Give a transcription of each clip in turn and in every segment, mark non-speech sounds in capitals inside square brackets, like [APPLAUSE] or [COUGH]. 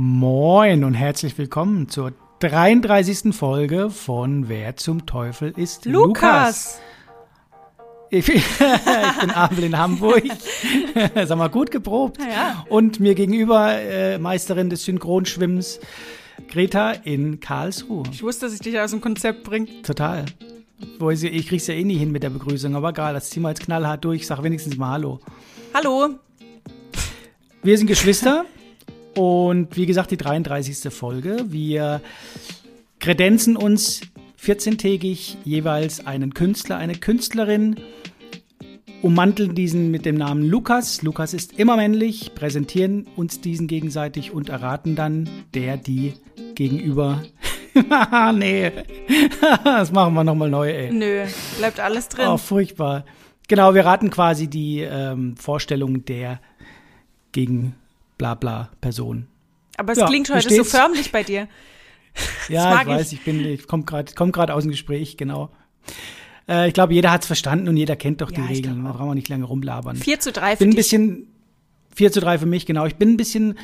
Moin und herzlich willkommen zur 33. Folge von Wer zum Teufel ist Lukas? Lukas. Ich, [LAUGHS] ich bin Abel in Hamburg. [LAUGHS] Sag mal, gut geprobt. Ja. Und mir gegenüber äh, Meisterin des Synchronschwimmens Greta in Karlsruhe. Ich wusste, dass ich dich aus dem Konzept bringe. Total. Ich, ich krieg's ja eh nie hin mit der Begrüßung, aber egal, das ziehen wir jetzt knallhart durch. Sag wenigstens mal Hallo. Hallo. Wir sind Geschwister und wie gesagt, die 33. Folge. Wir kredenzen uns 14-tägig jeweils einen Künstler, eine Künstlerin, ummanteln diesen mit dem Namen Lukas. Lukas ist immer männlich, präsentieren uns diesen gegenseitig und erraten dann der, die gegenüber. [LAUGHS] nee, das machen wir nochmal neu, ey. Nö, bleibt alles drin. Oh, furchtbar. Genau, wir raten quasi die ähm, Vorstellung der gegen Blabla Person. Aber es ja, klingt heute so förmlich bei dir. [LAUGHS] Ja, ich weiß, ich, bin, ich komme gerade komm grad aus dem Gespräch, genau. Äh, ich glaube, jeder hat es verstanden und jeder kennt doch die Ja, ich Regeln. Da auch. brauchen wir nicht lange rumlabern. 4 zu 3 Ich für bin ein bisschen 4 zu 3 für mich, genau. Ich bin ein bisschen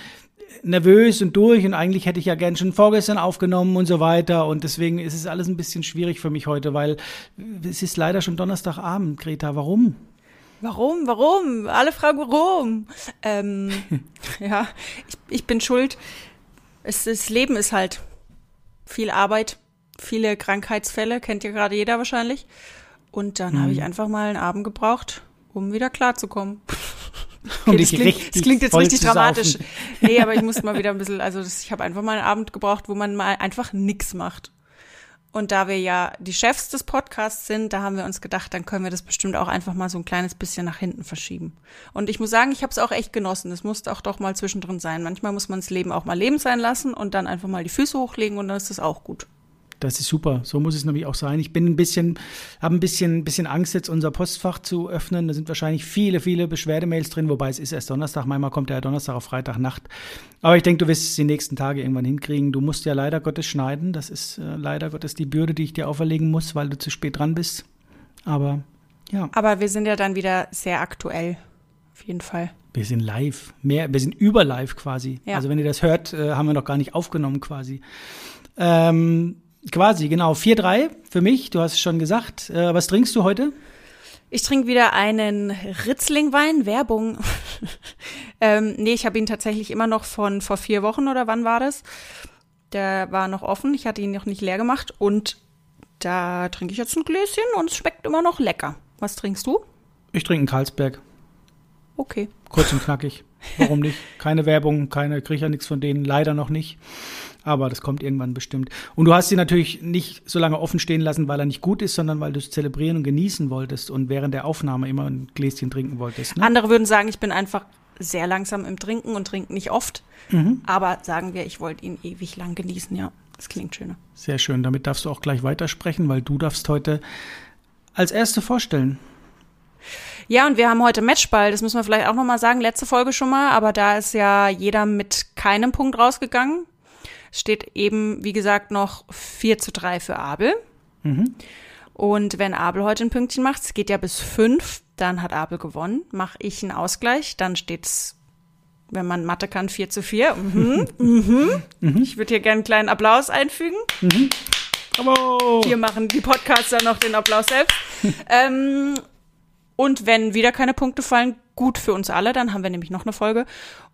nervös und durch und eigentlich hätte ich ja gern schon vorgestern aufgenommen und so weiter und deswegen ist es alles ein bisschen schwierig für mich heute, weil es ist leider schon Donnerstagabend, Greta. Warum? Warum? Warum? Alle fragen warum. Ähm, [LAUGHS] ja, ich, ich bin schuld. Es, das Leben ist halt viel Arbeit, viele Krankheitsfälle, kennt ja gerade jeder wahrscheinlich. Und dann habe ich Mhm. einfach mal einen Abend gebraucht, um wieder klarzukommen. [LAUGHS] Um Okay, das, klingt, das klingt jetzt richtig dramatisch. saufen. Nee, aber ich muss mal wieder ein bisschen, also das, ich habe einfach mal einen Abend gebraucht, wo man mal einfach nix macht. Und da wir ja die Chefs des Podcasts sind, da haben wir uns gedacht, dann können wir das bestimmt auch einfach mal so ein kleines bisschen nach hinten verschieben. Und ich muss sagen, ich habe es auch echt genossen. Es musste auch doch mal zwischendrin sein. Manchmal muss man das Leben auch mal Leben sein lassen und dann einfach mal die Füße hochlegen und dann ist das auch gut. Das ist super. So muss es nämlich auch sein. Ich bin ein bisschen, habe ein bisschen, bisschen Angst, jetzt unser Postfach zu öffnen. Da sind wahrscheinlich viele, viele Beschwerdemails drin, wobei es ist erst Donnerstag. Manchmal kommt der Donnerstag auf Freitagnacht. Aber ich denke, du wirst es die nächsten Tage irgendwann hinkriegen. Du musst ja leider Gottes schneiden. Das ist äh, leider Gottes die Bürde, die ich dir auferlegen muss, weil du zu spät dran bist. Aber ja, Aber wir sind ja dann wieder sehr aktuell. Auf jeden Fall. wir sind live. Mehr, wir sind über live quasi. Ja. Also wenn ihr das hört, äh, haben wir noch gar nicht aufgenommen quasi. Ähm, quasi, genau. 4-3 für mich. Du hast es schon gesagt. Äh, was trinkst du heute? Ich trinke wieder einen Ritzlingwein, Werbung. [LAUGHS] ähm, nee, ich habe ihn tatsächlich immer noch von vor vier Wochen oder wann war das? Der war noch offen, ich hatte ihn noch nicht leer gemacht und da trinke ich jetzt ein Gläschen und es schmeckt immer noch lecker. Was trinkst du? Ich trinke einen Karlsberg. Okay. Kurz und knackig. Warum nicht? Keine Werbung, keine, kriege ja nichts von denen, leider noch nicht. Aber das kommt irgendwann bestimmt. Und du hast sie natürlich nicht so lange offen stehen lassen, weil er nicht gut ist, sondern weil du es zelebrieren und genießen wolltest und während der Aufnahme immer ein Gläschen trinken wolltest. Ne? Andere würden sagen, ich bin einfach sehr langsam im Trinken und trinke nicht oft. Aber sagen wir, ich wollte ihn ewig lang genießen, ja. Das klingt schöner. Sehr schön. Damit darfst du auch gleich weitersprechen, weil du darfst heute als Erste vorstellen. Ja, und wir haben heute Matchball, das müssen wir vielleicht auch nochmal sagen, letzte Folge schon mal, aber da ist ja jeder mit keinem Punkt rausgegangen. Es steht eben, wie gesagt, noch 4 zu 3 für Abel. Und wenn Abel heute ein Pünktchen macht, es geht ja bis 5, dann hat Abel gewonnen. Mache ich einen Ausgleich, dann steht's, wenn man Mathe kann, 4 zu 4. Mhm, mhm. Ich würde hier gerne einen kleinen Applaus einfügen. Aber Hier machen die Podcaster noch den Applaus selbst. [LAUGHS] ähm, und wenn wieder keine Punkte fallen, gut für uns alle, dann haben wir nämlich noch eine Folge.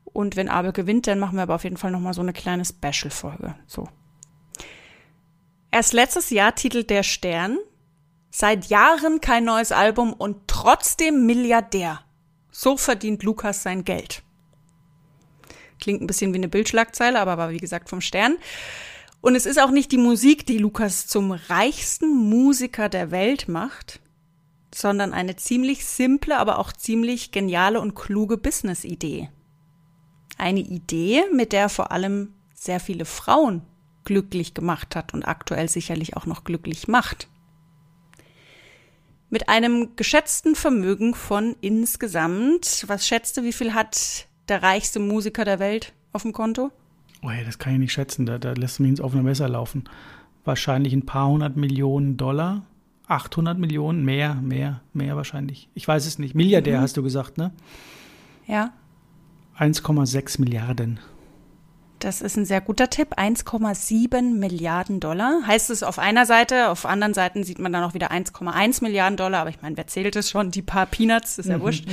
Und wenn Abel gewinnt, dann machen wir aber auf jeden Fall noch mal so eine kleine Special-Folge. So. Erst letztes Jahr titelt der Stern seit Jahren kein neues Album und trotzdem Milliardär. So verdient Lukas sein Geld. Klingt ein bisschen wie eine Bildschlagzeile, aber war wie gesagt vom Stern. Und es ist auch nicht die Musik, die Lukas zum reichsten Musiker der Welt macht, sondern eine ziemlich simple, aber auch ziemlich geniale und kluge Business-Idee. Eine Idee, mit der er vor allem sehr viele Frauen glücklich gemacht hat und aktuell sicherlich auch noch glücklich macht. Mit einem geschätzten Vermögen von insgesamt, was schätzte, wie viel hat der reichste Musiker der Welt auf dem Konto? Oh, ja, das kann ich nicht schätzen. Da, da lässt du mich ins offene Messer laufen. Wahrscheinlich ein paar hundert Millionen Dollar. 800 Millionen, mehr, mehr, mehr wahrscheinlich. Ich weiß es nicht. Milliardär Mhm. hast du gesagt, ne? Ja. 1,6 Milliarden. Das ist ein sehr guter Tipp. 1,7 Milliarden Dollar. Heißt es auf einer Seite, auf anderen Seiten sieht man dann auch wieder 1,1 Milliarden Dollar. Aber ich meine, wer zählt es schon? Die paar Peanuts, ist ja mhm. wurscht.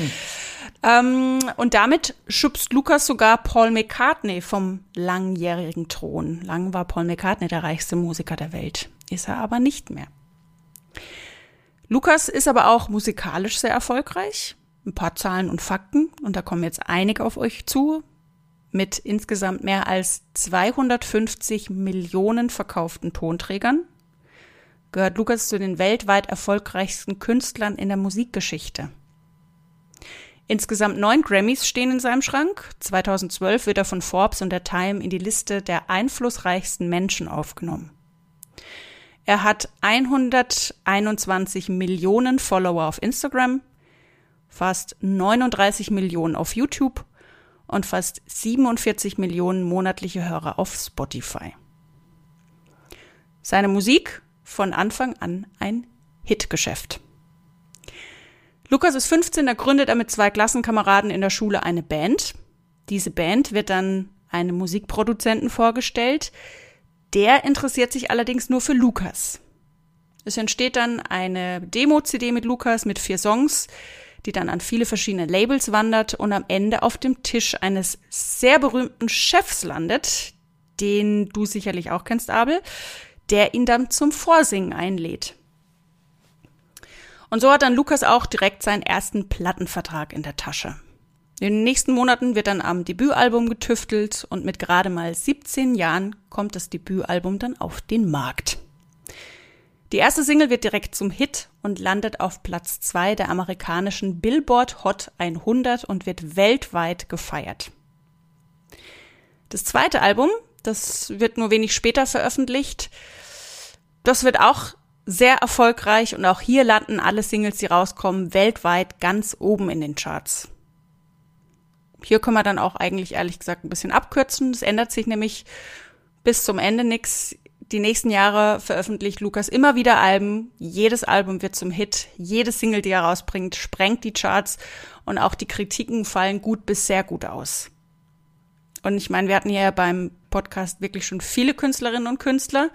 Ähm, und damit schubst Lukas sogar Paul McCartney vom langjährigen Thron. Lang war Paul McCartney der reichste Musiker der Welt. Ist er aber nicht mehr. Lukas ist aber auch musikalisch sehr erfolgreich. Ein paar Zahlen und Fakten. Und da kommen jetzt einige auf euch zu mit insgesamt mehr als 250 Millionen verkauften Tonträgern gehört Lukas zu den weltweit erfolgreichsten Künstlern in der Musikgeschichte. Insgesamt neun Grammys stehen in seinem Schrank. 2012 wird er von Forbes und der Time in die Liste der einflussreichsten Menschen aufgenommen. Er hat 121 Millionen Follower auf Instagram, fast 39 Millionen auf YouTube und fast 47 Millionen monatliche Hörer auf Spotify. Seine Musik von Anfang an ein Hitgeschäft. Lukas ist 15, er gründet er mit zwei Klassenkameraden in der Schule eine Band. Diese Band wird dann einem Musikproduzenten vorgestellt. Der interessiert sich allerdings nur für Lukas. Es entsteht dann eine Demo-CD mit Lukas mit vier Songs, die dann an viele verschiedene Labels wandert und am Ende auf dem Tisch eines sehr berühmten Chefs landet, den du sicherlich auch kennst, Abel, der ihn dann zum Vorsingen einlädt. Und so hat dann Lukas auch direkt seinen ersten Plattenvertrag in der Tasche. In den nächsten Monaten wird dann am Debütalbum getüftelt und mit gerade mal 17 Jahren kommt das Debütalbum dann auf den Markt. Die erste Single wird direkt zum Hit und landet auf Platz zwei der amerikanischen Billboard Hot 100 und wird weltweit gefeiert. Das zweite Album, das wird nur wenig später veröffentlicht, das wird auch sehr erfolgreich und auch hier landen alle Singles, die rauskommen, weltweit ganz oben in den Charts. Hier können wir dann auch eigentlich ehrlich gesagt ein bisschen abkürzen. Es ändert sich nämlich bis zum Ende nichts die nächsten Jahre veröffentlicht Lukas immer wieder Alben. Jedes Album wird zum Hit. Jede Single, die er rausbringt, sprengt die Charts und auch die Kritiken fallen gut bis sehr gut aus. Und ich meine, wir hatten hier ja beim Podcast wirklich schon viele Künstlerinnen und Künstler.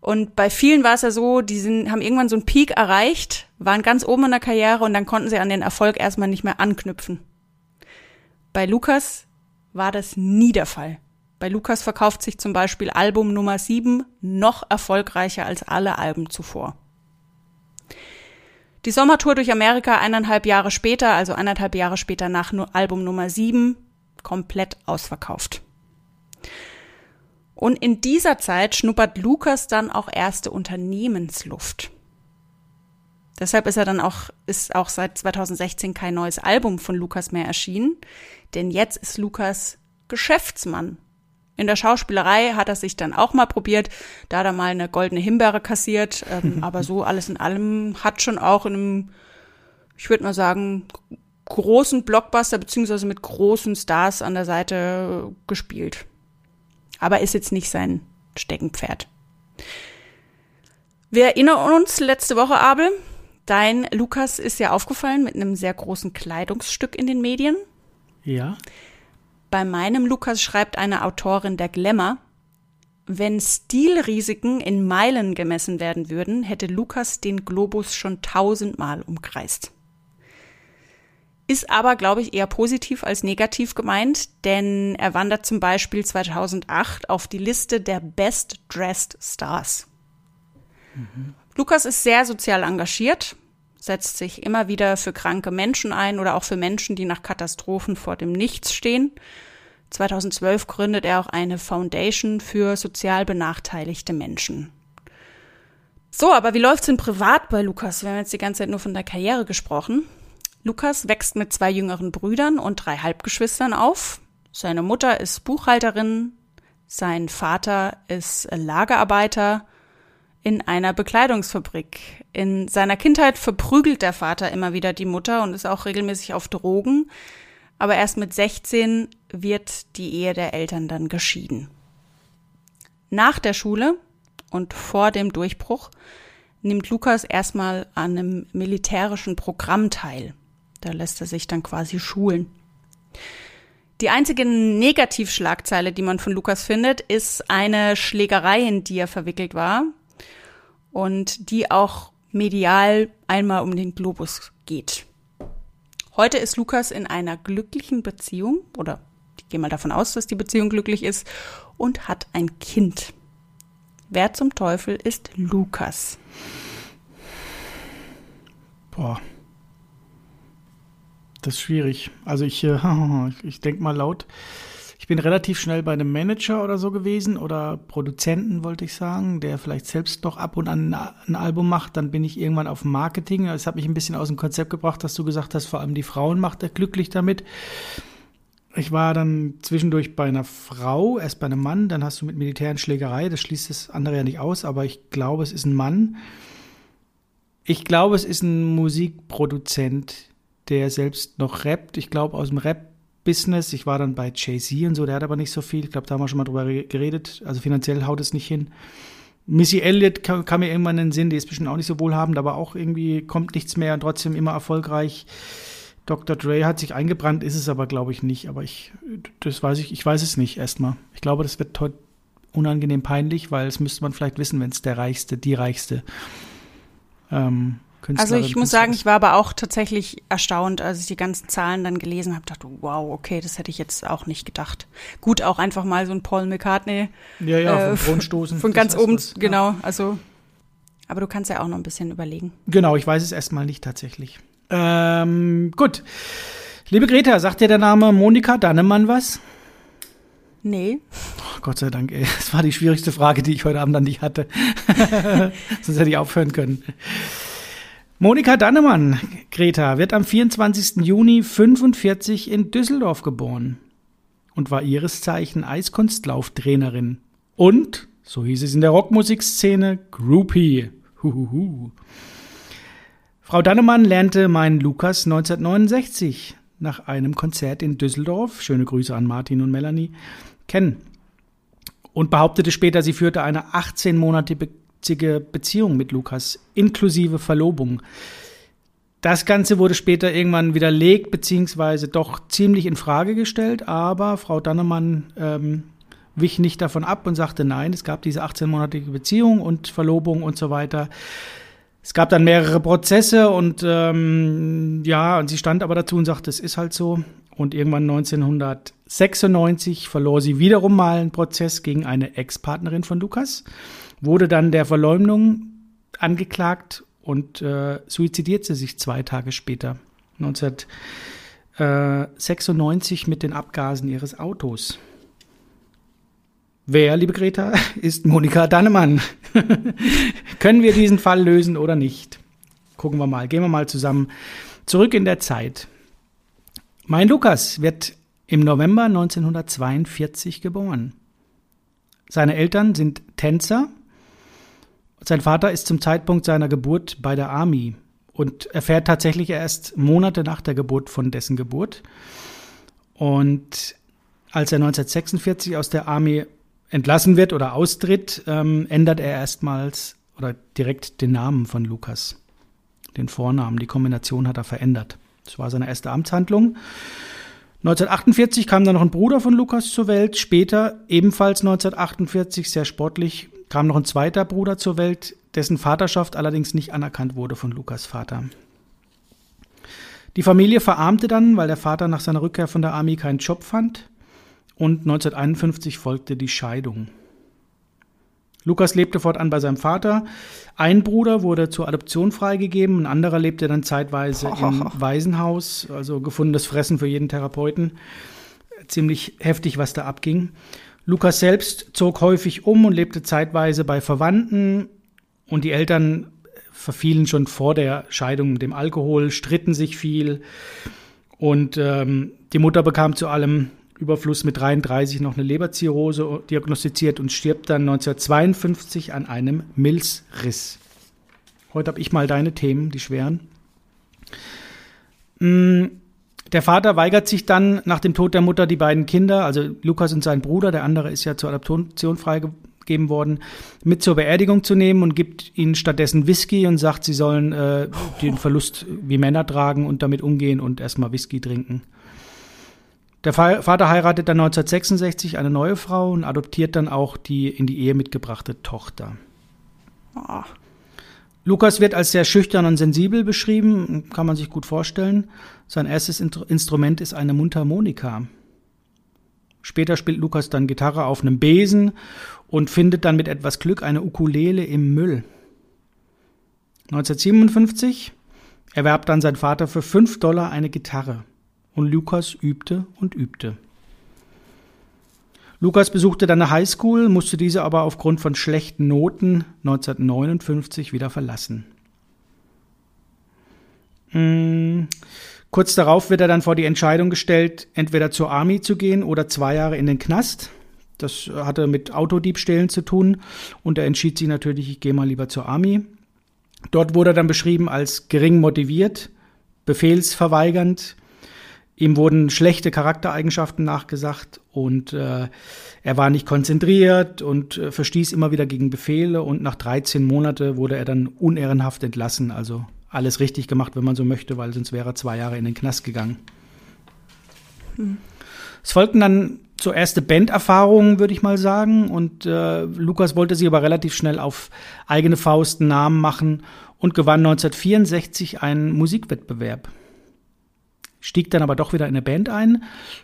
Und bei vielen war es ja so, die sind, haben irgendwann so einen Peak erreicht, waren ganz oben in der Karriere und dann konnten sie an den Erfolg erstmal nicht mehr anknüpfen. Bei Lukas war das nie der Fall. Bei Lukas verkauft sich zum Beispiel Album Nummer 7 noch erfolgreicher als alle Alben zuvor. Die Sommertour durch Amerika eineinhalb Jahre später, also eineinhalb Jahre später nach Album Nummer 7, komplett ausverkauft. Und in dieser Zeit schnuppert Lukas dann auch erste Unternehmensluft. Deshalb ist er dann auch, ist auch seit 2016 kein neues Album von Lukas mehr erschienen, denn jetzt ist Lukas Geschäftsmann in der Schauspielerei hat er sich dann auch mal probiert, da hat er mal eine goldene Himbeere kassiert, ähm, [LAUGHS] aber so alles in allem hat schon auch in einem, ich würde mal sagen, großen Blockbuster beziehungsweise mit großen Stars an der Seite gespielt. Aber ist jetzt nicht sein Steckenpferd. Wir erinnern uns letzte Woche, Abel, dein Lukas ist ja aufgefallen mit einem sehr großen Kleidungsstück in den Medien. Ja. Bei meinem Lukas schreibt eine Autorin der Glamour, wenn Stilrisiken in Meilen gemessen werden würden, hätte Lukas den Globus schon tausendmal umkreist. Ist aber, glaube ich, eher positiv als negativ gemeint, denn er wandert zum Beispiel 2008 auf die Liste der Best Dressed Stars. Mhm. Lukas ist sehr sozial engagiert, setzt sich immer wieder für kranke Menschen ein oder auch für Menschen, die nach Katastrophen vor dem Nichts stehen. 2012 gründet er auch eine Foundation für sozial benachteiligte Menschen. So, aber wie läuft's denn privat bei Lukas? Wir haben jetzt die ganze Zeit nur von der Karriere gesprochen. Lukas wächst mit zwei jüngeren Brüdern und drei Halbgeschwistern auf. Seine Mutter ist Buchhalterin, sein Vater ist Lagerarbeiter in einer Bekleidungsfabrik. In seiner Kindheit verprügelt der Vater immer wieder die Mutter und ist auch regelmäßig auf Drogen. Aber erst mit 16 wird die Ehe der Eltern dann geschieden. Nach der Schule und vor dem Durchbruch nimmt Lukas erstmal an einem militärischen Programm teil. Da lässt er sich dann quasi schulen. Die einzige Negativschlagzeile, die man von Lukas findet, ist eine Schlägerei, in die er verwickelt war und die auch medial einmal um den Globus geht. Heute ist Lukas in einer glücklichen Beziehung oder ich gehe mal davon aus, dass die Beziehung glücklich ist und hat ein Kind. Wer zum Teufel ist Lukas? Boah. Das ist schwierig. Also ich, äh, [LAUGHS] ich denke mal laut. Bin relativ schnell bei einem Manager oder so gewesen oder Produzenten, wollte ich sagen, der vielleicht selbst noch ab und an ein Album macht. Dann bin ich irgendwann auf Marketing. Das hat mich ein bisschen aus dem Konzept gebracht, dass du gesagt hast, vor allem die Frauen macht er glücklich damit. Ich war dann zwischendurch bei einer Frau, erst bei einem Mann, dann hast du mit Militär und Schlägerei, das schließt das andere ja nicht aus, aber ich glaube, es ist ein Mann. Ich glaube, es ist ein Musikproduzent, der selbst noch rappt. Ich glaube, aus dem Rap-Business. Ich war dann bei Jay-Z und so, der hat aber nicht so viel. Ich glaube, da haben wir schon mal drüber geredet. Also finanziell haut es nicht hin. Missy Elliott kam, kam, mir irgendwann in den Sinn, die ist bestimmt auch nicht so wohlhabend, aber auch irgendwie kommt nichts mehr und trotzdem immer erfolgreich. Dr. Dre hat sich eingebrannt, ist es aber, glaube ich, nicht. Aber ich, das weiß ich, ich weiß es nicht erstmal. Ich glaube, das wird heute unangenehm peinlich, weil es müsste man vielleicht wissen, wenn es der Reichste, die Reichste ähm, also ich muss sagen, ich war aber auch tatsächlich erstaunt, als ich die ganzen Zahlen dann gelesen habe, dachte, wow, okay, das hätte ich jetzt auch nicht gedacht. Gut, auch einfach mal so ein Paul McCartney. Ja, ja, äh, [LAUGHS] von Grundstoßen. Von ganz oben, was, genau, ja. also. Aber du kannst ja auch noch ein bisschen überlegen. Genau, ich weiß es erstmal nicht tatsächlich. Ähm, gut. Liebe Greta, sagt dir der Name Monika Dannemann was? Nee. Oh, Gott sei Dank, ey. [LAUGHS] Das war die schwierigste Frage, die ich heute Abend an dich hatte. [LAUGHS] Sonst hätte ich aufhören können. Monika Dannemann, Greta, wird am 24. Juni 45 in Düsseldorf geboren und war ihres Zeichen Eiskunstlauftrainerin und, so hieß es in der Rockmusikszene, Groupie. Huhuhu. Frau Dannemann lernte meinen Lukas 1969 nach einem Konzert in Düsseldorf, schöne Grüße an Martin und Melanie, kennen und behauptete später, sie führte eine 18-monatige Beziehung mit Lukas, inklusive Verlobung. Das Ganze wurde später irgendwann widerlegt, beziehungsweise doch ziemlich in Frage gestellt, aber Frau Dannemann ähm, wich nicht davon ab und sagte, nein, es gab diese 18-monatige Beziehung und Verlobung und so weiter. Es gab dann mehrere Prozesse und ähm, ja, und sie stand aber dazu und sagte, es ist halt so. Und irgendwann 1996 verlor sie wiederum mal einen Prozess gegen eine Ex-Partnerin von Lukas wurde dann der Verleumdung angeklagt und äh, suizidierte sich zwei Tage später, 1996 mit den Abgasen ihres Autos. Wer, liebe Greta, [LAUGHS] ist Monika Dannemann? [LAUGHS] Können wir diesen Fall lösen oder nicht? Gucken wir mal, gehen wir mal zusammen zurück in der Zeit. Mein Lukas wird im November 1942 geboren. Seine Eltern sind Tänzer sein Vater ist zum Zeitpunkt seiner Geburt bei der Army und erfährt tatsächlich erst Monate nach der Geburt von dessen Geburt. Und als er 1946 aus der Army entlassen wird oder austritt, ähm, ändert er erstmals oder direkt den Namen von Lukas, den Vornamen. Die Kombination hat er verändert. Das war seine erste Amtshandlung. 1948 kam dann noch ein Bruder von Lukas zur Welt. Später, ebenfalls 1948, sehr sportlich, kam noch ein zweiter Bruder zur Welt, dessen Vaterschaft allerdings nicht anerkannt wurde von Lukas Vater. Die Familie verarmte dann, weil der Vater nach seiner Rückkehr von der Armee keinen Job fand und 1951 folgte die Scheidung. Lukas lebte fortan bei seinem Vater. Ein Bruder wurde zur Adoption freigegeben, ein anderer lebte dann zeitweise im [LAUGHS] Waisenhaus, also gefundenes Fressen für jeden Therapeuten. Ziemlich heftig, was da abging. Lukas selbst zog häufig um und lebte zeitweise bei Verwandten und die Eltern verfielen schon vor der Scheidung dem Alkohol, stritten sich viel und ähm, die Mutter bekam zu allem Überfluss mit 33 noch eine Leberzirrhose diagnostiziert und stirbt dann 1952 an einem Milzriss. Heute habe ich mal deine Themen, die schweren. Mm, der Vater weigert sich dann nach dem Tod der Mutter die beiden Kinder, also Lukas und sein Bruder, der andere ist ja zur Adoption freigegeben worden, mit zur Beerdigung zu nehmen und gibt ihnen stattdessen Whisky und sagt, sie sollen äh, den Verlust wie Männer tragen und damit umgehen und erstmal Whisky trinken. Der Vater heiratet dann 1966 eine neue Frau und adoptiert dann auch die in die Ehe mitgebrachte Tochter. Oh. Lukas wird als sehr schüchtern und sensibel beschrieben, kann man sich gut vorstellen. Sein erstes Instrument ist eine Mundharmonika. Später spielt Lukas dann Gitarre auf einem Besen und findet dann mit etwas Glück eine Ukulele im Müll. 1957 erwerbt dann sein Vater für 5 Dollar eine Gitarre und Lukas übte und übte. Lukas besuchte dann eine Highschool, musste diese aber aufgrund von schlechten Noten 1959 wieder verlassen. Hm. Kurz darauf wird er dann vor die Entscheidung gestellt, entweder zur Army zu gehen oder zwei Jahre in den Knast. Das hatte mit Autodiebstählen zu tun und er entschied sich natürlich, ich gehe mal lieber zur Army. Dort wurde er dann beschrieben als gering motiviert, befehlsverweigernd. Ihm wurden schlechte Charaktereigenschaften nachgesagt und äh, er war nicht konzentriert und äh, verstieß immer wieder gegen Befehle und nach 13 Monate wurde er dann unehrenhaft entlassen, also alles richtig gemacht, wenn man so möchte, weil sonst wäre er zwei Jahre in den Knast gegangen. Hm. Es folgten dann so erste Banderfahrungen, würde ich mal sagen. Und äh, Lukas wollte sich aber relativ schnell auf eigene Faust Namen machen und gewann 1964 einen Musikwettbewerb. Stieg dann aber doch wieder in eine Band ein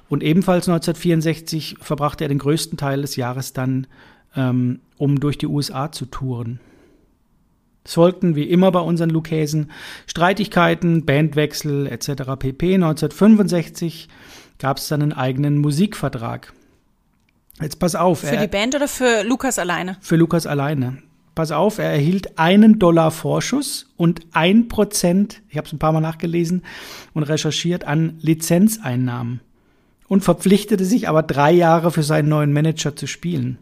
und ebenfalls 1964 verbrachte er den größten Teil des Jahres dann, ähm, um durch die USA zu touren. Es folgten wie immer bei unseren Lukäsen Streitigkeiten, Bandwechsel etc. pp. 1965 gab es dann einen eigenen Musikvertrag. Jetzt pass auf. Für die Band oder für Lukas alleine? Für Lukas alleine. Pass auf, er erhielt einen Dollar Vorschuss und ein Prozent, ich habe es ein paar Mal nachgelesen und recherchiert, an Lizenzeinnahmen. Und verpflichtete sich aber drei Jahre für seinen neuen Manager zu spielen.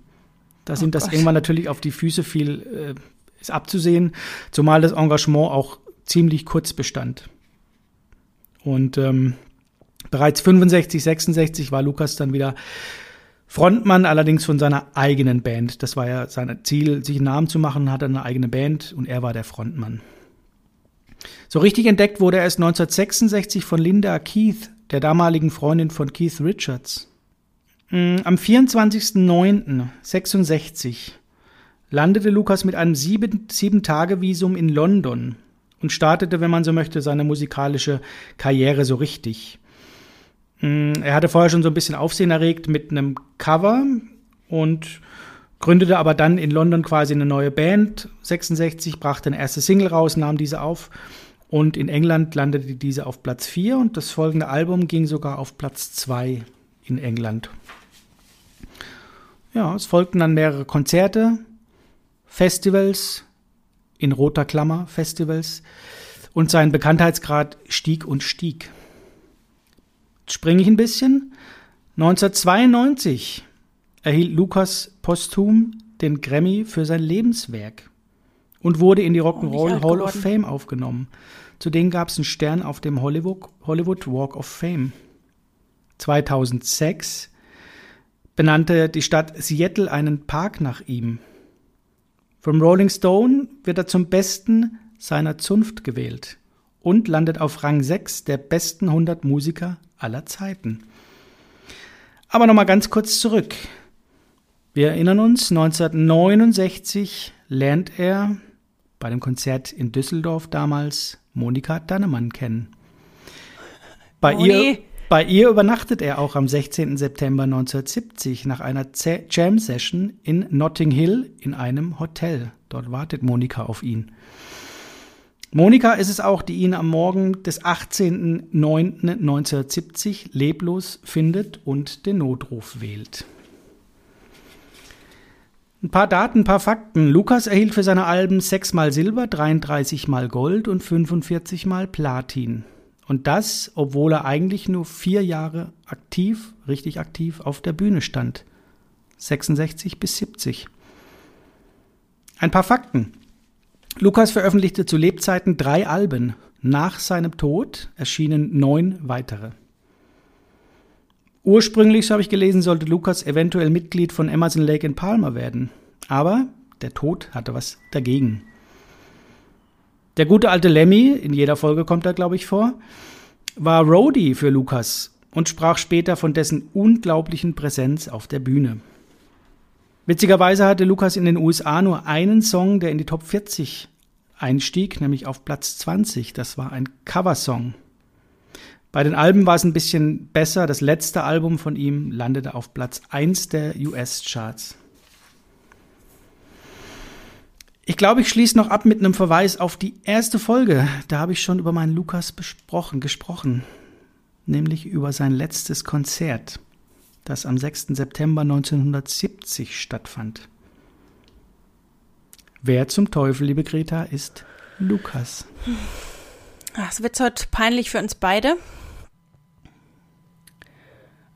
Da sind oh das irgendwann natürlich auf die Füße viel äh, ist abzusehen, zumal das Engagement auch ziemlich kurz bestand. Und ähm, bereits 65, 66 war Lukas dann wieder Frontmann, allerdings von seiner eigenen Band. Das war ja sein Ziel, sich einen Namen zu machen, hat eine eigene Band und er war der Frontmann. So richtig entdeckt wurde er erst 1966 von Linda Keith, der damaligen Freundin von Keith Richards. Mm, am 24.09.66 landete Lukas mit einem Sieben-Tage-Visum in London und startete, wenn man so möchte, seine musikalische Karriere so richtig. Mm, er hatte vorher schon so ein bisschen Aufsehen erregt mit einem Cover und gründete aber dann in London quasi eine neue Band. 66 brachte eine erste Single raus, nahm diese auf und in England landete diese auf Platz 4 und das folgende Album ging sogar auf Platz 2 in England. Ja, es folgten dann mehrere Konzerte, Festivals, in roter Klammer Festivals, und sein Bekanntheitsgrad stieg und stieg. Springe ich ein bisschen. 1992 erhielt Lukas posthum den Grammy für sein Lebenswerk und wurde in die Rock'n'Roll oh, Hall of Fame aufgenommen. Zudem gab es einen Stern auf dem Hollywood, Hollywood Walk of Fame. 2006 benannte die Stadt Seattle einen Park nach ihm. Vom Rolling Stone wird er zum Besten seiner Zunft gewählt und landet auf Rang 6 der besten 100 Musiker aller Zeiten. Aber nochmal ganz kurz zurück. Wir erinnern uns, 1969 lernt er bei dem Konzert in Düsseldorf damals Monika Dannemann kennen. Bei ihr bei ihr übernachtet er auch am 16. September 1970 nach einer Jam-Session in Notting Hill in einem Hotel. Dort wartet Monika auf ihn. Monika ist es auch, die ihn am Morgen des 18.09.1970 leblos findet und den Notruf wählt. Ein paar Daten, ein paar Fakten. Lukas erhielt für seine Alben 6 mal Silber, 33 mal Gold und 45 mal Platin. Und das, obwohl er eigentlich nur vier Jahre aktiv, richtig aktiv auf der Bühne stand. 66 bis 70. Ein paar Fakten. Lukas veröffentlichte zu Lebzeiten drei Alben. Nach seinem Tod erschienen neun weitere. Ursprünglich, so habe ich gelesen, sollte Lukas eventuell Mitglied von Emerson Lake in Palmer werden. Aber der Tod hatte was dagegen. Der gute alte Lemmy, in jeder Folge kommt er, glaube ich, vor, war Roadie für Lukas und sprach später von dessen unglaublichen Präsenz auf der Bühne. Witzigerweise hatte Lukas in den USA nur einen Song, der in die Top 40 einstieg, nämlich auf Platz 20. Das war ein Coversong. Bei den Alben war es ein bisschen besser. Das letzte Album von ihm landete auf Platz 1 der US-Charts. Ich glaube, ich schließe noch ab mit einem Verweis auf die erste Folge. Da habe ich schon über meinen Lukas besprochen, gesprochen, nämlich über sein letztes Konzert, das am 6. September 1970 stattfand. Wer zum Teufel, liebe Greta, ist Lukas? Es wird heute peinlich für uns beide.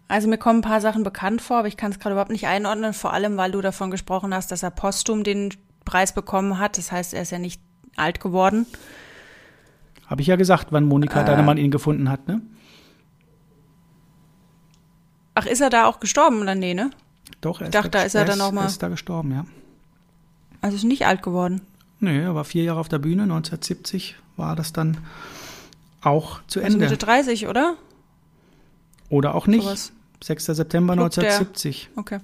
Also mir kommen ein paar Sachen bekannt vor, aber ich kann es gerade überhaupt nicht einordnen, vor allem weil du davon gesprochen hast, dass er postum den Preis bekommen hat. Das heißt, er ist ja nicht alt geworden. Habe ich ja gesagt, wann Monika äh, Deinemann ihn gefunden hat, ne? Ach, ist er da auch gestorben oder nee, ne? Doch, er ich dachte, da ist er dann noch mal. Ist da gestorben, ja. Also ist nicht alt geworden. Nee, er war vier Jahre auf der Bühne, 1970 war das dann auch zu also Ende. Mitte 30, oder? Oder auch nicht. So 6. September Club 1970. Der. Okay.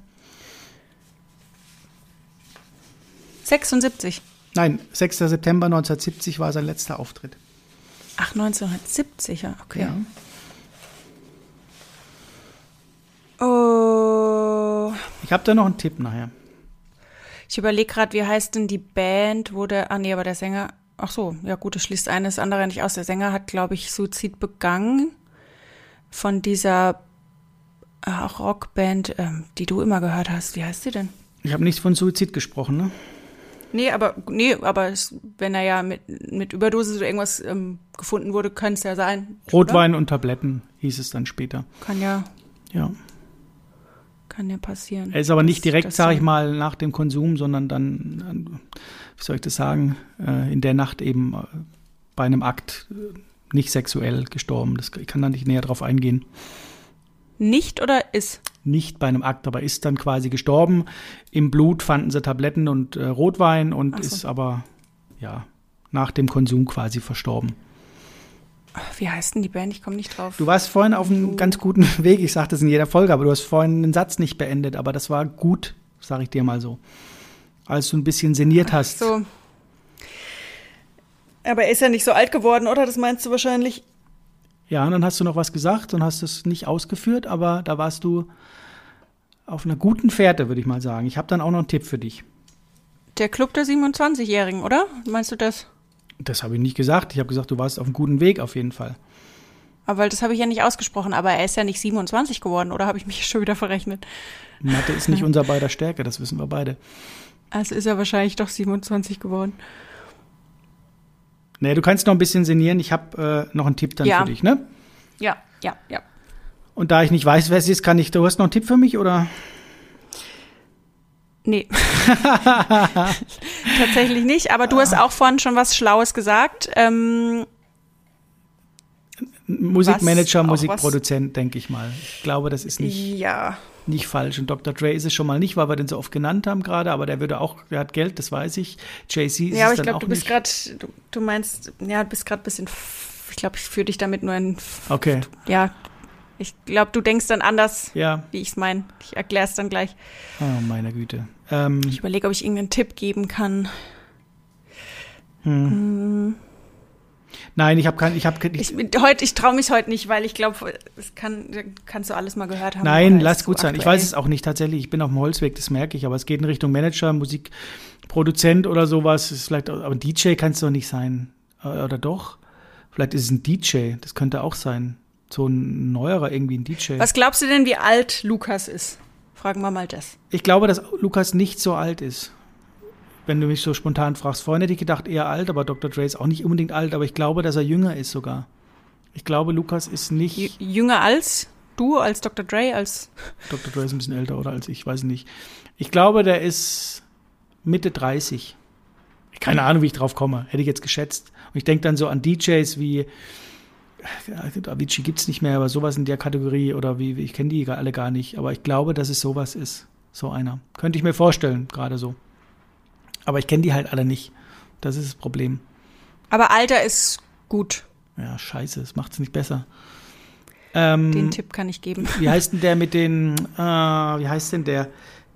76. Nein, 6. September 1970 war sein letzter Auftritt. Ach, 1970, ja, okay. Ja. Ich habe da noch einen Tipp nachher. Ich überlege gerade, wie heißt denn die Band, wo der, ah nee, aber der Sänger, ach so, ja gut, das schließt eines andere nicht aus. Der Sänger hat, glaube ich, Suizid begangen von dieser äh, Rockband, ähm, die du immer gehört hast. Wie heißt sie denn? Ich habe nicht von Suizid gesprochen, ne? Nee, aber nee, aber es, wenn er ja mit, mit Überdosis oder irgendwas ähm, gefunden wurde, könnte es ja sein. Rotwein oder? und Tabletten hieß es dann später. Kann ja. Ja. Kann ja passieren. Er ist aber nicht direkt, sage ich mal, nach dem Konsum, sondern dann, wie soll ich das sagen, äh, in der Nacht eben äh, bei einem Akt äh, nicht sexuell gestorben. Das, ich kann da nicht näher drauf eingehen. Nicht oder ist? Nicht bei einem Akt, aber ist dann quasi gestorben. Im Blut fanden sie Tabletten und äh, Rotwein und so. ist aber ja nach dem Konsum quasi verstorben. Wie heißt denn die Band? Ich komme nicht drauf. Du warst vorhin auf einem ganz guten [LAUGHS] Weg. Ich sage das in jeder Folge, aber du hast vorhin einen Satz nicht beendet. Aber das war gut, sage ich dir mal so. Als du ein bisschen sinniert hast. Ach so. Aber er ist ja nicht so alt geworden, oder? Das meinst du wahrscheinlich? Ja, und dann hast du noch was gesagt und hast es nicht ausgeführt, aber da warst du auf einer guten Fährte, würde ich mal sagen. Ich habe dann auch noch einen Tipp für dich. Der Club der 27-Jährigen, oder? Meinst du das? Das habe ich nicht gesagt. Ich habe gesagt, du warst auf einem guten Weg auf jeden Fall. Aber das habe ich ja nicht ausgesprochen. Aber er ist ja nicht 27 geworden, oder habe ich mich [LAUGHS] schon wieder verrechnet? Mathe ist nicht unser beider Stärke, das wissen wir beide. Also ist er wahrscheinlich doch 27 geworden. Nee, du kannst noch ein bisschen sinnieren. Ich habe äh, noch einen Tipp dann ja. für dich, ne? Ja, ja, ja. Und da ich nicht weiß, wer es ist, kann ich. Du hast noch einen Tipp für mich, oder? Nee. [LAUGHS] Tatsächlich nicht, aber du hast auch vorhin schon was Schlaues gesagt. Ähm, Musikmanager, Musikproduzent, denke ich mal. Ich glaube, das ist nicht. Ja nicht falsch. Und Dr. Dre ist es schon mal nicht, weil wir den so oft genannt haben gerade, aber der würde auch, der hat Geld, das weiß ich. Jay-Z ist Ja, aber ich glaube, du bist gerade, du, du, meinst, ja, du bist gerade ein bisschen, ich glaube, ich führe dich damit nur in. Okay. Ja, ich glaube, du denkst dann anders, ja. wie ich es meine. Ich erkläre es dann gleich. Oh, meine Güte. Ähm, ich überlege, ob ich irgendeinen Tipp geben kann. Hm. hm. Nein, ich habe kein, ich habe ich, heute, ich traue mich heute nicht, weil ich glaube, es kann, kannst du alles mal gehört haben. Nein, lass gut sein. Ich weiß es auch nicht tatsächlich. Ich bin auf dem Holzweg, das merke ich. Aber es geht in Richtung Manager, Musikproduzent oder sowas. Ist vielleicht, aber DJ kannst du doch nicht sein, äh, oder doch? Vielleicht ist es ein DJ. Das könnte auch sein. So ein neuerer irgendwie ein DJ. Was glaubst du denn, wie alt Lukas ist? Fragen wir mal das. Ich glaube, dass Lukas nicht so alt ist wenn du mich so spontan fragst. Vorhin hätte ich gedacht, eher alt, aber Dr. Dre ist auch nicht unbedingt alt, aber ich glaube, dass er jünger ist sogar. Ich glaube, Lukas ist nicht. J jünger als du, als Dr. Dre, als. [LAUGHS] Dr. Dre ist ein bisschen älter oder als ich, weiß nicht. Ich glaube, der ist Mitte 30. Keine Ahnung, wie ich drauf komme. Hätte ich jetzt geschätzt. Und ich denke dann so an DJs wie. Avicii gibt es nicht mehr, aber sowas in der Kategorie oder wie, ich kenne die alle gar nicht. Aber ich glaube, dass es sowas ist. So einer. Könnte ich mir vorstellen, gerade so. Aber ich kenne die halt alle nicht. Das ist das Problem. Aber Alter ist gut. Ja, scheiße, es macht es nicht besser. Ähm, Den Tipp kann ich geben. Wie heißt denn der mit den, äh, wie heißt denn der,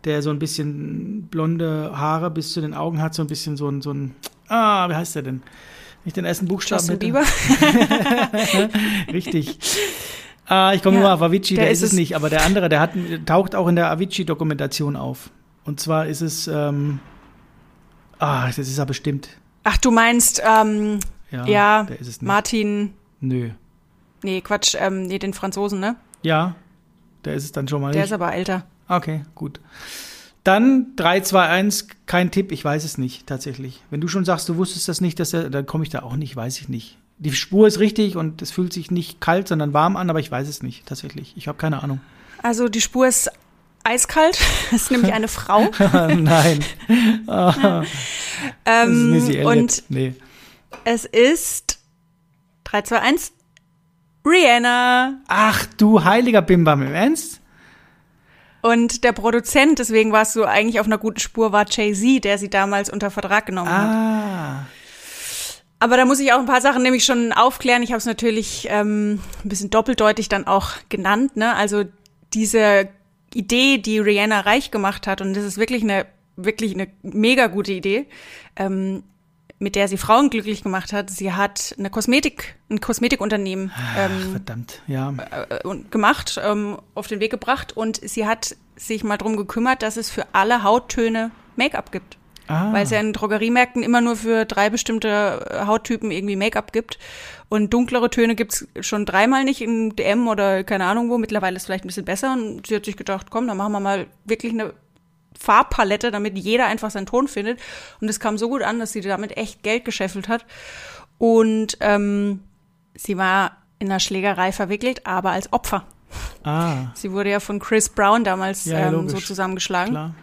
der so ein bisschen blonde Haare bis zu den Augen hat, so ein bisschen so ein, so ein, ah, wie heißt der denn? Nicht den ersten Buchstaben. Justin. Bieber. [LAUGHS] Richtig. Ah, ich komme Ja, nur auf Avicii, der, der ist es nicht, aber der andere, der hat, taucht auch in der Avicii-Dokumentation auf. Und zwar ist es, ähm, ah, das ist er bestimmt. Ach, du meinst, ähm, Ja, ja, der ist es nicht. Martin, Nö. nee, Quatsch, ähm, nee, den Franzosen, ne? Ja, der ist es dann schon mal Der nicht. ist aber älter. Okay, gut. Dann 3, 2, 1, kein Tipp, ich weiß es nicht, tatsächlich. Wenn du schon sagst, du wusstest das nicht, dass er, dann komme ich da auch nicht, weiß ich nicht. Die Spur ist richtig und es fühlt sich nicht kalt, sondern warm an, aber ich weiß es nicht, tatsächlich. Ich habe keine Ahnung. Also die Spur ist eiskalt. [LAUGHS] Das ist nämlich eine Frau. [LAUGHS] Nein. [LAUGHS] Das ist Ähm, und nee. es ist 3, 2, 1. Rihanna. Ach du heiliger Bimbam, im Ernst? Und der Produzent, deswegen warst du eigentlich auf einer guten Spur, war Jay-Z, der sie damals unter Vertrag genommen hat. Ah. Aber da muss ich auch ein paar Sachen nämlich schon aufklären. Ich habe es natürlich ähm, ein bisschen doppeldeutig dann auch genannt. Ne? Also diese Idee, die Rihanna reich gemacht hat, und das ist wirklich eine wirklich eine mega gute Idee, ähm, mit der sie Frauen glücklich gemacht hat. Sie hat eine Kosmetik, ein Kosmetikunternehmen Ach, ähm, verdammt, ja. äh, gemacht, ähm, auf den Weg gebracht und sie hat sich mal drum gekümmert, dass es für alle Hauttöne Make-up gibt. Ah. Weil es ja in Drogeriemärkten immer nur für drei bestimmte äh, Hauttypen irgendwie Make-up gibt. Und dunklere Töne gibt's schon dreimal nicht in DM oder keine Ahnung wo. Mittlerweile ist es vielleicht ein bisschen besser. Und sie hat sich gedacht, komm, dann machen wir mal wirklich eine Farbpalette, damit jeder einfach seinen Ton findet. Und es kam so gut an, dass sie damit echt Geld gescheffelt hat. Und ähm, sie war in einer Schlägerei verwickelt, aber als Opfer. Ah, [LAUGHS] Sie wurde ja von Chris Brown damals Ja, ähm, so zusammengeschlagen. klar.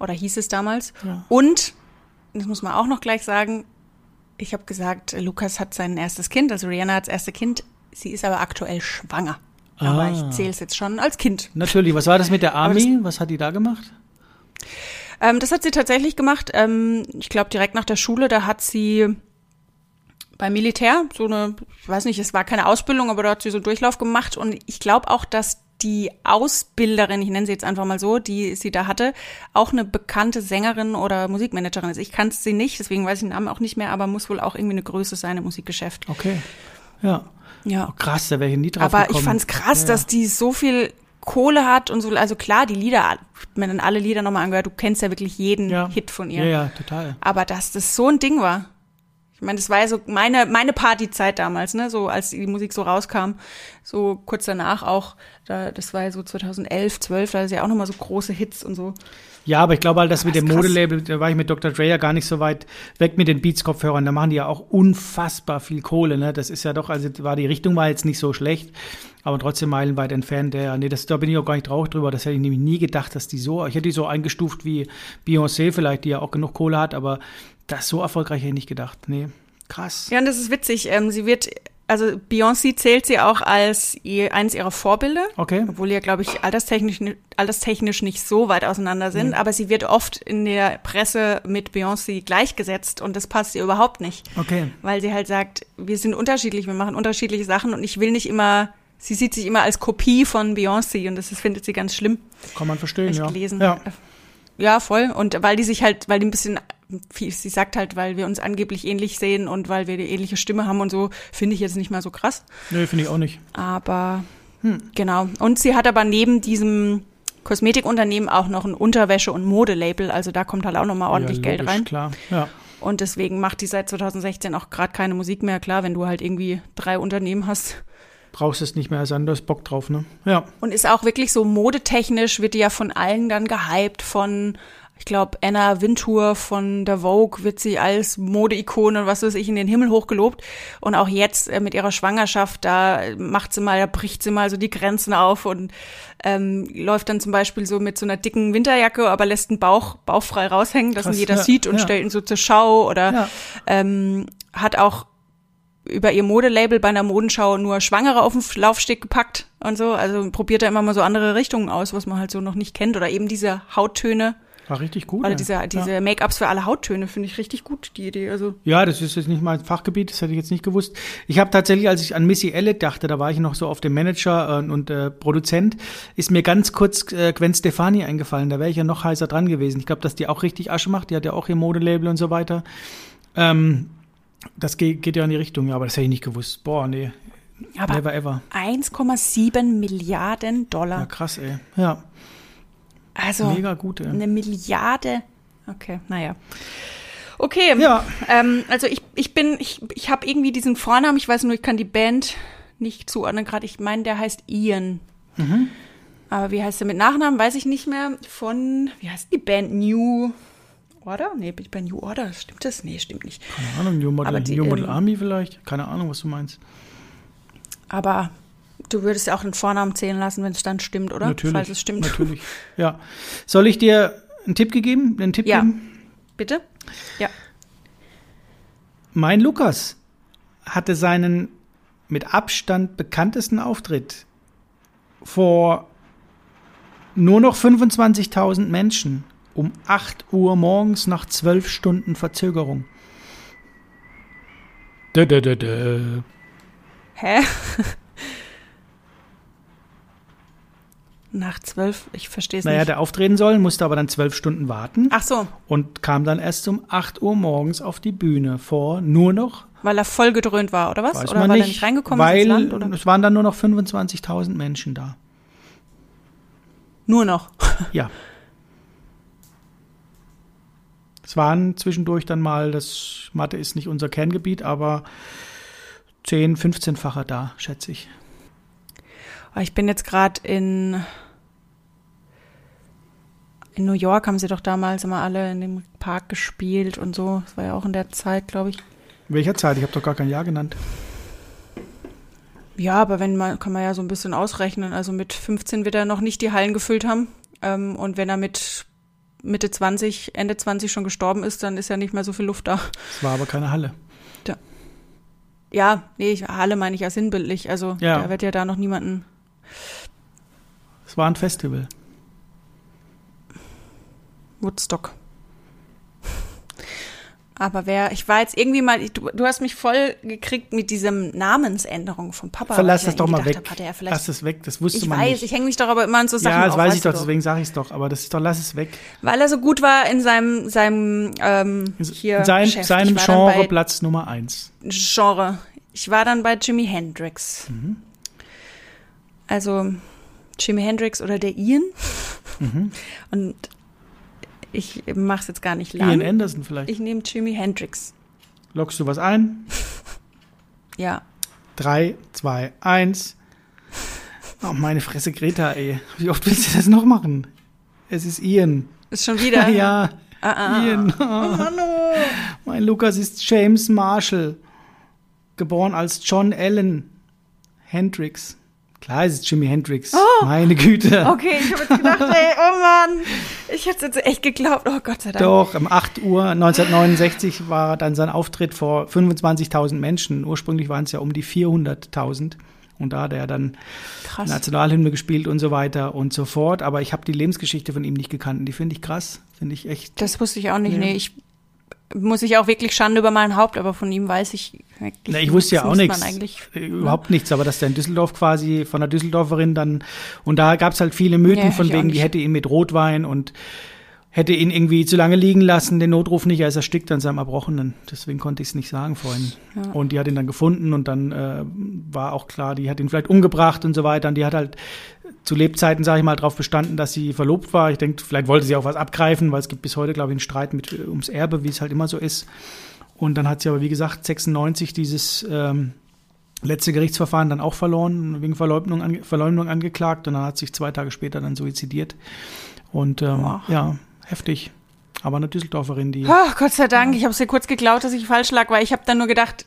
Oder hieß es damals. Ja. Und, das muss man auch noch gleich sagen, ich habe gesagt, Lukas hat sein erstes Kind, also Rihanna hat das erste Kind. Sie ist aber aktuell schwanger. Aber Ah. ich zähle es jetzt schon als Kind. Natürlich, was war das mit der Aber Army? Was hat die da gemacht? Ähm, das hat sie tatsächlich gemacht. Ähm, ich glaube, direkt nach der Schule, da hat sie beim Militär so eine, ich weiß nicht, es war keine Ausbildung, aber da hat sie so einen Durchlauf gemacht. Und ich glaube auch, dass die Ausbilderin, ich nenne sie jetzt einfach mal so, die sie da hatte, auch eine bekannte Sängerin oder Musikmanagerin ist. Ich kann sie nicht, deswegen weiß ich den Namen auch nicht mehr, aber muss wohl auch irgendwie eine Größe sein im Musikgeschäft. Okay. Ja. Ja. Oh, krass, da wäre ich nie drauf Aber gekommen. ich fand's krass, ja, dass die so viel Kohle hat und so. Also klar, die Lieder, mir dann alle Lieder nochmal angehört. Du kennst ja wirklich jeden ja. Hit von Ja, ihr. ja, total. Aber dass das so ein Ding war. Ich meine, das war ja so meine, meine Partyzeit damals, ne? So als die Musik so rauskam. So kurz danach auch. Da, das war ja so 2011, 12, da ist ja auch nochmal so große Hits und so. Ja, aber ich glaube halt, dass mit dem. Modelabel, da war ich mit Dr. Dre ja gar nicht so weit weg mit den Beats-Kopfhörern. Da machen die ja auch unfassbar viel Kohle, ne? Das ist ja doch, also war die Richtung war jetzt nicht so schlecht, aber trotzdem meilenweit entfernt. Der, nee, das, da bin ich auch gar nicht traurig drüber. Das hätte ich nämlich nie gedacht, dass die so, ich hätte die so eingestuft wie Beyoncé vielleicht, die ja auch genug Kohle hat, aber das so erfolgreich hätte ich nicht gedacht. Nee, krass. Ja, und das ist witzig. Ähm, sie wird, also Beyoncé zählt sie auch als ihr, eines ihrer Vorbilder. Okay. Obwohl ja, glaube ich, alterstechnisch, alterstechnisch nicht so weit auseinander sind. Aber sie wird oft in der Presse mit Beyoncé gleichgesetzt und das passt ihr überhaupt nicht. Okay. Weil sie halt sagt, wir sind unterschiedlich, wir machen unterschiedliche Sachen und ich will nicht immer, sie sieht sich immer als Kopie von Beyoncé und das ist, findet sie ganz schlimm. Kann man verstehen, ja. gelesen. Ja. Ja, voll. Und weil die sich halt, weil die ein bisschen, wie sie sagt halt, weil wir uns angeblich ähnlich sehen und weil wir eine ähnliche Stimme haben und so, finde ich jetzt nicht mal so krass. Nee, finde ich auch nicht. Aber genau. Und sie hat aber neben diesem Kosmetikunternehmen auch noch ein Unterwäsche- und Modelabel. Also da kommt halt auch nochmal ordentlich ja, Geld logisch, rein. Klar, ja. Und deswegen macht die seit 2016 auch gerade keine Musik mehr. Klar, wenn du halt irgendwie drei Unternehmen hast. Brauchst es nicht mehr, du hast Bock drauf, ne? Ja. Und ist auch wirklich so modetechnisch, wird die ja von allen dann gehypt, von, ich glaube, Anna Wintour von der Vogue wird sie als Modeikone und was weiß ich in den Himmel hochgelobt. Und auch jetzt äh, mit ihrer Schwangerschaft, da macht sie mal, da bricht sie mal so die Grenzen auf und ähm, läuft dann zum Beispiel so mit so einer dicken Winterjacke, aber lässt den Bauch bauchfrei raushängen, dass ihn Krass, jeder ja, sieht und ja. stellt ihn so zur Schau oder Ja. ähm, hat auch über ihr Modelabel bei einer Modenschau nur Schwangere auf den Laufsteg gepackt und so. Also probiert er immer mal so andere Richtungen aus, was man halt so noch nicht kennt. Oder eben diese Hauttöne. War richtig gut. Oder ja. diese, diese ja. Make-ups für alle Hauttöne finde ich richtig gut, die Idee. Also ja, das ist jetzt nicht mein Fachgebiet, das hätte ich jetzt nicht gewusst. Ich habe tatsächlich, als ich an Missy Elliott dachte, da war ich noch so auf dem Manager äh, und äh, Produzent, ist mir ganz kurz äh, Gwen Stefani eingefallen. Da wäre ich ja noch heißer dran gewesen. Ich glaube, dass die auch richtig Asche macht. Die hat ja auch ihr Modelabel und so weiter. Ähm, das geht, geht ja in die Richtung, ja, aber das hätte ich nicht gewusst. Boah, nee. Aber Never ever. 1,7 Milliarden Dollar. Ja, krass, ey. Ja, also mega gut, ey. eine Milliarde. Okay, naja. Okay, Ja. ähm, also ich, ich bin, ich, ich habe irgendwie diesen Vornamen, ich weiß nur, ich kann die Band nicht zuordnen gerade. Ich meine, der heißt Ian. Mhm. Aber wie heißt der mit Nachnamen, weiß ich nicht mehr. Von, wie heißt die Band? New Order? Nee, bin ich bei New Order? Stimmt das? Nee, stimmt nicht. Keine Ahnung, New Model, die, New Model ähm, Army vielleicht? Keine Ahnung, was du meinst. Aber du würdest ja auch den Vornamen zählen lassen, wenn es dann stimmt, oder? Natürlich. Falls es stimmt. Natürlich. [LAUGHS] Ja. Soll ich dir einen Tipp gegeben? Einen Tipp Ja. geben? Bitte? Ja. Mein Lukas hatte seinen mit Abstand bekanntesten Auftritt vor nur noch 25.000 Menschen um 8 Uhr morgens nach 12 Stunden Verzögerung. Dö, dö, dö, dö. Hä? [LAUGHS] Nach zwölf, ich verstehe es Naja, nicht. der auftreten soll, musste aber dann 12 Stunden warten Ach so, und kam dann erst um 8 Uhr morgens auf die Bühne vor nur noch weil er voll gedröhnt war, oder was? Weiß oder man weil nicht, er nicht reingekommen weil ist ins Land? Oder? es waren dann nur noch 25.000 Menschen da. Nur noch. [LAUGHS] Ja. Es waren zwischendurch dann mal, das Mathe ist nicht unser Kerngebiet, aber 10, 15-facher da, schätze ich. Ich bin jetzt gerade in in New York haben sie doch damals immer alle in dem Park gespielt und so. Das war ja auch in der Zeit, glaube ich. In welcher Zeit? Ich habe doch gar kein Jahr genannt. Ja, aber wenn man, kann man ja so ein bisschen ausrechnen. Also mit 15 wird er noch nicht die Hallen gefüllt haben. Ähm, und wenn er mit Mitte 20, Ende 20 schon gestorben ist, dann ist ja nicht mehr so viel Luft da. Es war aber keine Halle. Ja, nee, ich, Halle meine ich ja sinnbildlich. Also Ja. da wird ja da noch niemanden. Es war ein Festival. Woodstock. Aber wer, ich war jetzt irgendwie mal, du, du hast mich voll gekriegt mit diesem Namensänderung von Papa. Verlass das ich doch mal weg. hab, Lass es weg, das wusste ich man weiß, nicht. ich hänge mich doch aber immer an so Sachen ja, das auf, weiß ich doch, du deswegen sage ich es doch. Aber das ist doch, lass es weg. Weil er so gut war in seinem, seinem ähm, hier Sein, Geschäft. seinem Ich Genre Platz Nummer eins. Genre. Ich war dann bei Jimi Hendrix. Mhm. Also Jimi Hendrix oder der Ian. Und ich mache es jetzt gar nicht lang. Ian Anderson vielleicht. Ich nehme Jimi Hendrix. Lockst du was ein? [LAUGHS] Ja. Drei, zwei, eins. Oh, meine Fresse, Greta, ey. Wie oft willst du das noch machen? Es ist Ian. Ist schon wieder. [LAUGHS] ja, Ah, ah. Ian. Oh, Mano. [LAUGHS] Mein Lukas ist James Marshall. Geboren als John Allen Hendrix. Klar, es ist Jimi Hendrix. Meine Güte. Okay, ich habe jetzt gedacht, ey, oh Mann. Ich hätte jetzt echt geglaubt. Oh Gott sei Dank. Doch, um 8 Uhr 1969 war dann sein Auftritt vor 25.000 Menschen. Ursprünglich waren es ja um die 400.000. Und da hat er dann Krass. Nationalhymne gespielt und so weiter und so fort. Aber ich habe die Lebensgeschichte von ihm nicht gekannt. Und Die finde ich krass. Finde ich echt. Das wusste ich auch nicht. Ja. Nee, ich muss ich auch wirklich Schande über mein Haupt, aber von ihm weiß ich wirklich Na, ich wusste ja auch nichts. Äh, Überhaupt nichts, aber dass der in Düsseldorf quasi von einer Düsseldorferin dann, und da gab es halt viele Mythen Ja, von ich wegen, die hätte ihn mit Rotwein und hätte ihn irgendwie zu lange liegen lassen, den Notruf nicht, er ist erstickt an seinem Erbrochenen. Deswegen konnte ich es nicht sagen vorhin. Ja. Und die hat ihn dann gefunden und dann äh, war auch klar, die hat ihn vielleicht umgebracht und so weiter. Und die hat halt zu Lebzeiten, sage ich mal, darauf bestanden, dass sie verlobt war. Ich denke, vielleicht wollte sie auch was abgreifen, weil es gibt bis heute, glaube ich, einen Streit mit, äh, ums Erbe, wie es halt immer so ist. Und dann hat sie aber, wie gesagt, 96 dieses ähm, letzte Gerichtsverfahren dann auch verloren, wegen Verleumdung, ange Verleumdung angeklagt und dann hat sich zwei Tage später dann suizidiert. Und ähm, ja, heftig. Aber eine Düsseldorferin, die. Oh, Gott sei Dank, ich habe es dir kurz geklaut, dass ich falsch lag, weil ich habe dann nur gedacht,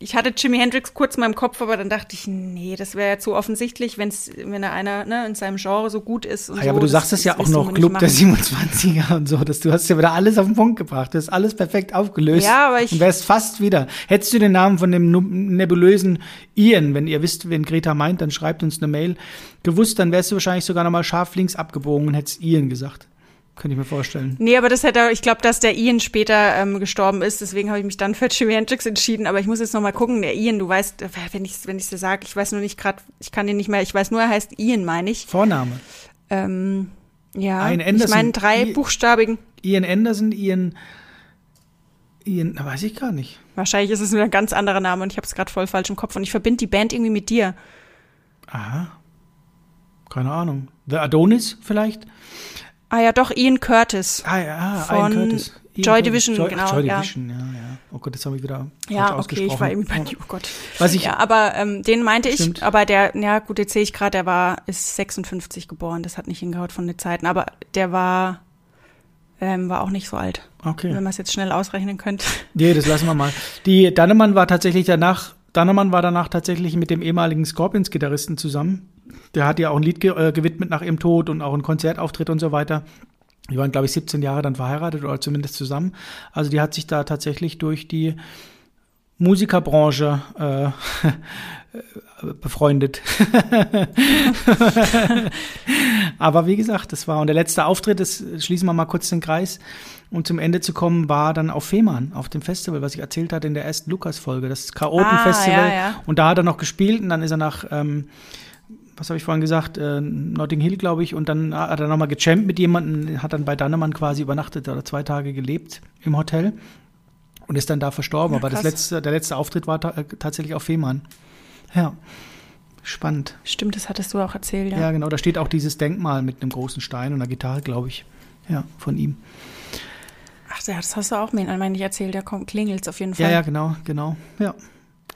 ich hatte Jimi Hendrix kurz in meinem Kopf, aber dann dachte ich, nee, das wäre ja zu offensichtlich, wenn's, wenn da einer ne, in seinem Genre so gut ist. Und Ah so, ja, aber du das- sagst es ja auch noch, Club der machen. [LAUGHS] 27er und so. Dass du hast ja wieder alles auf den Punkt gebracht. Du hast alles perfekt aufgelöst. Ja, aber ich- Und wärst fast wieder. Hättest du den Namen von dem nebulösen Ian, wenn ihr wisst, wen Greta meint, dann schreibt uns eine Mail. Gewusst, dann wärst du wahrscheinlich sogar nochmal scharf links abgebogen und hättest Ian gesagt. Könnte ich mir vorstellen. Nee, aber das hätte, ich glaube, dass der Ian später ähm, gestorben ist, deswegen habe ich mich dann für Jimi Hendrix entschieden. Aber ich muss jetzt noch mal gucken. Der Ian, du weißt, äh, wenn ich wenn ich dir sage, ich weiß nur nicht gerade, ich kann den nicht mehr. Ich weiß nur, er heißt Ian, meine ich. Vorname. Ähm, ja, ich Anderson. meine drei I- buchstabigen. Ian Anderson, Ian. Ian, weiß ich gar nicht. Wahrscheinlich ist es wieder ein ganz anderer Name und ich habe es gerade voll falsch im Kopf und ich verbinde die Band irgendwie mit dir. Aha. Keine Ahnung. The Adonis vielleicht? Ah ja, doch Ian Curtis. Ah ja, Von Ian Curtis. Ian Joy. Division, Joy, genau, Ach, Joy. Division, ja, ja. Oh Gott, das habe ich wieder falsch Ja, okay, ich war irgendwie bei. Oh Gott. Was ich, Ja, aber ähm, den meinte ich, Stimmt. aber der, ja gut, jetzt sehe ich gerade, der war, ist 56 geboren, das hat nicht hingehaut von den Zeiten, aber der war, ähm, war auch nicht so alt, okay. wenn man es jetzt schnell ausrechnen könnte. Nee, das lassen wir mal. Die Dannemann war tatsächlich danach, Dannemann war danach tatsächlich mit dem ehemaligen Scorpions-Gitarristen zusammen. Der hat ja auch ein Lied ge äh, gewidmet nach ihrem Tod und auch einen Konzertauftritt und so weiter. Die waren, glaube ich, 17 Jahre dann verheiratet oder zumindest zusammen. Also die hat sich da tatsächlich durch die Musikerbranche äh, [LAUGHS] befreundet. [LAUGHS] Aber wie gesagt, das war und der letzte Auftritt, das schließen wir mal kurz den Kreis, um zum Ende zu kommen, war dann auf Fehmarn, auf dem Festival, was ich erzählt hatte in der ersten Lukas-Folge, das Chaoten-Festival. Ah, ja, ja. Und da hat er noch gespielt und dann ist er nach, ähm, was habe ich vorhin gesagt, äh, Notting Hill, glaube ich, und dann hat er nochmal gechampt mit jemandem, hat dann bei Dannemann quasi übernachtet oder zwei Tage gelebt im Hotel und ist dann da verstorben. Ja, Aber das letzte, der letzte Auftritt war ta äh, tatsächlich auf Fehmarn. Ja, spannend. Stimmt, das hattest du auch erzählt, ja. Ja, genau. Da steht auch dieses Denkmal mit einem großen Stein und einer Gitarre, glaube ich. Ja, von ihm. Ach ja, das hast du auch mir eigentlich erzählt, da kommt klingelt's auf jeden Fall. Ja, ja, genau, genau. Ja.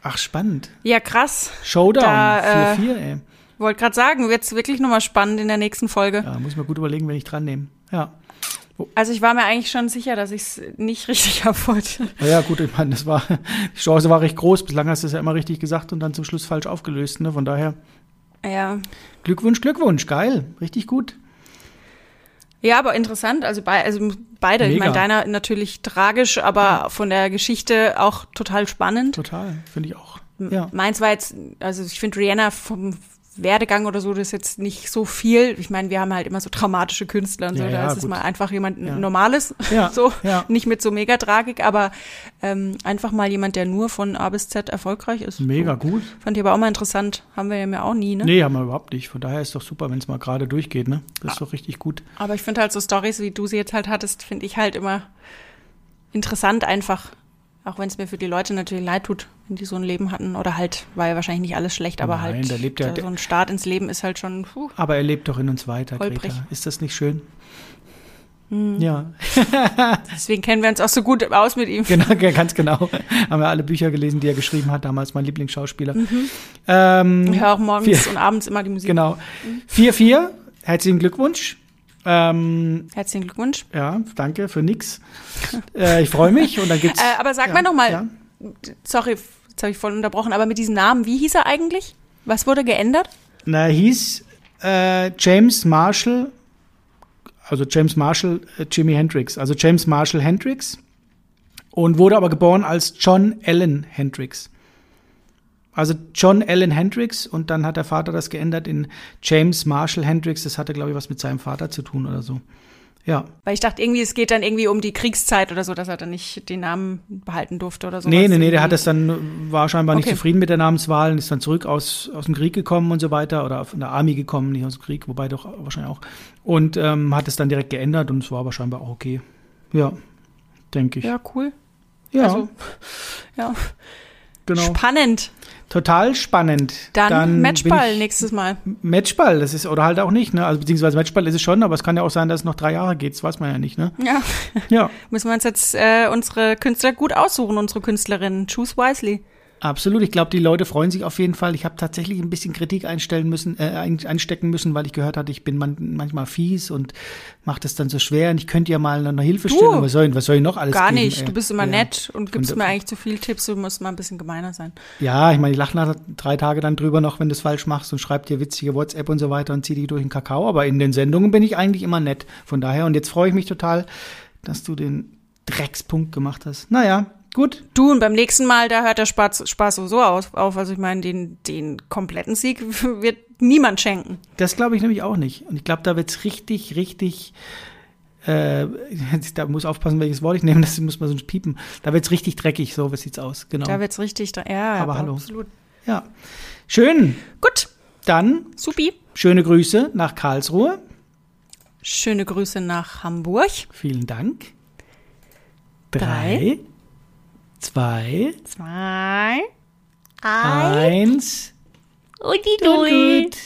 Ach, spannend. Ja, krass. Showdown, Da, äh, 4-4, ey. Wollte gerade sagen, wird's wirklich nochmal spannend in der nächsten Folge. Ja, muss ich mir gut überlegen, wenn ich dran nehme. Ja. Also ich war mir eigentlich schon sicher, dass ich es nicht [LAUGHS] richtig haben wollte. Ja, ja, gut, ich meine, das war, die Chance war recht groß. Bislang hast du es ja immer richtig gesagt und dann zum Schluss falsch aufgelöst. Ne? Von daher, Ja. Glückwunsch, Glückwunsch. Geil. Richtig gut. Ja, aber interessant. Also, bei, also beide. Ich Mega. meine, deiner natürlich tragisch, aber von der Geschichte auch total spannend. Total. Finde ich auch. Ja. Meins war jetzt, also ich finde Rihanna vom Werdegang oder so, das ist jetzt nicht so viel. Ich meine, wir haben halt immer so traumatische Künstler und so. Ja, da ja, ist es gut. mal einfach jemand Ja. Normales, [LAUGHS] Ja, so, ja. nicht mit so mega Tragik, aber ähm, einfach mal jemand, der nur von A bis Z erfolgreich ist. Mega So. gut. Fand ich aber auch mal interessant. Haben wir ja mir auch nie, ne? Nee, haben wir überhaupt nicht. Von daher ist doch super, wenn es mal gerade durchgeht. Ne? Das ist doch richtig gut. Aber ich finde halt so Stories, wie du sie jetzt halt hattest, finde ich halt immer interessant einfach. Auch wenn es mir für die Leute natürlich leid tut, die so ein Leben hatten. Oder halt, war ja wahrscheinlich nicht alles schlecht, aber Nein, halt da lebt ja- so ein Start ins Leben ist halt schon, puh. Aber er lebt doch in uns weiter, Holprig. Greta. Ist das nicht schön? Hm. Ja, [LAUGHS] Deswegen kennen wir uns auch so gut aus mit ihm. genau, ganz genau. [LAUGHS] Haben wir alle Bücher gelesen, die er geschrieben hat, damals mein Lieblingsschauspieler. Mhm. Ähm, Ich höre auch morgens Vier. und abends immer die Musik. Genau. 4-4. Herzlichen Glückwunsch. Ähm, Herzlichen Glückwunsch. ja, danke für nix. Äh, ich freue mich und dann gibt's. [LAUGHS] Äh, aber sag ja, mal noch mal, Ja. sorry, jetzt habe ich voll unterbrochen, aber mit diesem Namen, wie hieß er eigentlich? Was wurde geändert? Na, er hieß äh, James Marshall, also James Marshall äh, Jimi Hendrix, also James Marshall Hendrix und wurde aber geboren als John Allen Hendrix. Also John Allen Hendrix und dann hat der Vater das geändert in James Marshall Hendrix. Das hatte, glaube ich, was mit seinem Vater zu tun oder so. Ja. Weil ich dachte irgendwie, es geht dann irgendwie um die Kriegszeit oder so, dass er dann nicht den Namen behalten durfte oder so. Nee, nee, nee, der hat das dann, war scheinbar nicht Okay. zufrieden mit der Namenswahl und ist dann zurück aus, aus dem Krieg gekommen und so weiter oder von der Army gekommen, nicht aus dem Krieg, wobei doch wahrscheinlich auch. Und ähm, hat es dann direkt geändert und es war aber scheinbar auch okay. Ja, denke ich. Ja, cool. Ja, Also, ja. genau. Spannend. Total spannend. Dann, bin Matchball nächstes Mal. Matchball, das ist, oder halt auch nicht, ne? Also beziehungsweise Matchball ist es schon, aber es kann ja auch sein, dass es noch drei Jahre geht, das weiß man ja nicht, ne? Ja, Ja, [LAUGHS] müssen wir uns jetzt äh, unsere Künstler gut aussuchen, unsere Künstlerinnen. Choose wisely. Absolut. Ich glaube, die Leute freuen sich auf jeden Fall. Ich habe tatsächlich ein bisschen Kritik einstellen müssen, äh, ein- einstecken müssen, weil ich gehört hatte, ich bin man, manchmal fies und mache das dann so schwer. Und ich könnte ja mal eine Hilfestellung. Was soll, was soll ich noch alles Gar geben, nicht. Du bist immer ja. nett und gibst Und- mir eigentlich zu viel Tipps. Du musst mal ein bisschen gemeiner sein. Ja, ich meine, ich lache nach drei Tagen dann drüber noch, wenn du es falsch machst und schreib dir witzige WhatsApp und so weiter und zieh die durch den Kakao. Aber in den Sendungen bin ich eigentlich immer nett. Von daher, und jetzt freue ich mich total, dass du den Dreckspunkt gemacht hast. Naja, gut. Du, und beim nächsten Mal, da hört der Spaß, Spaß sowieso aus, auf. Also ich meine, den, den kompletten Sieg [LAUGHS] wird niemand schenken. Das glaube ich nämlich auch nicht. Und ich glaube, da wird's richtig, richtig äh, [LAUGHS] da muss aufpassen, welches Wort ich nehme, das muss man sonst piepen. Da wird's richtig dreckig, so wie sieht's aus, genau. Da wird's richtig, da, ja, Aber hallo. absolut. ja. Schön. Gut, Dann supi. schöne Grüße nach Karlsruhe. Schöne Grüße nach Hamburg. Vielen Dank. Drei. Drei, zwei, Zwei. eins. Und die gut.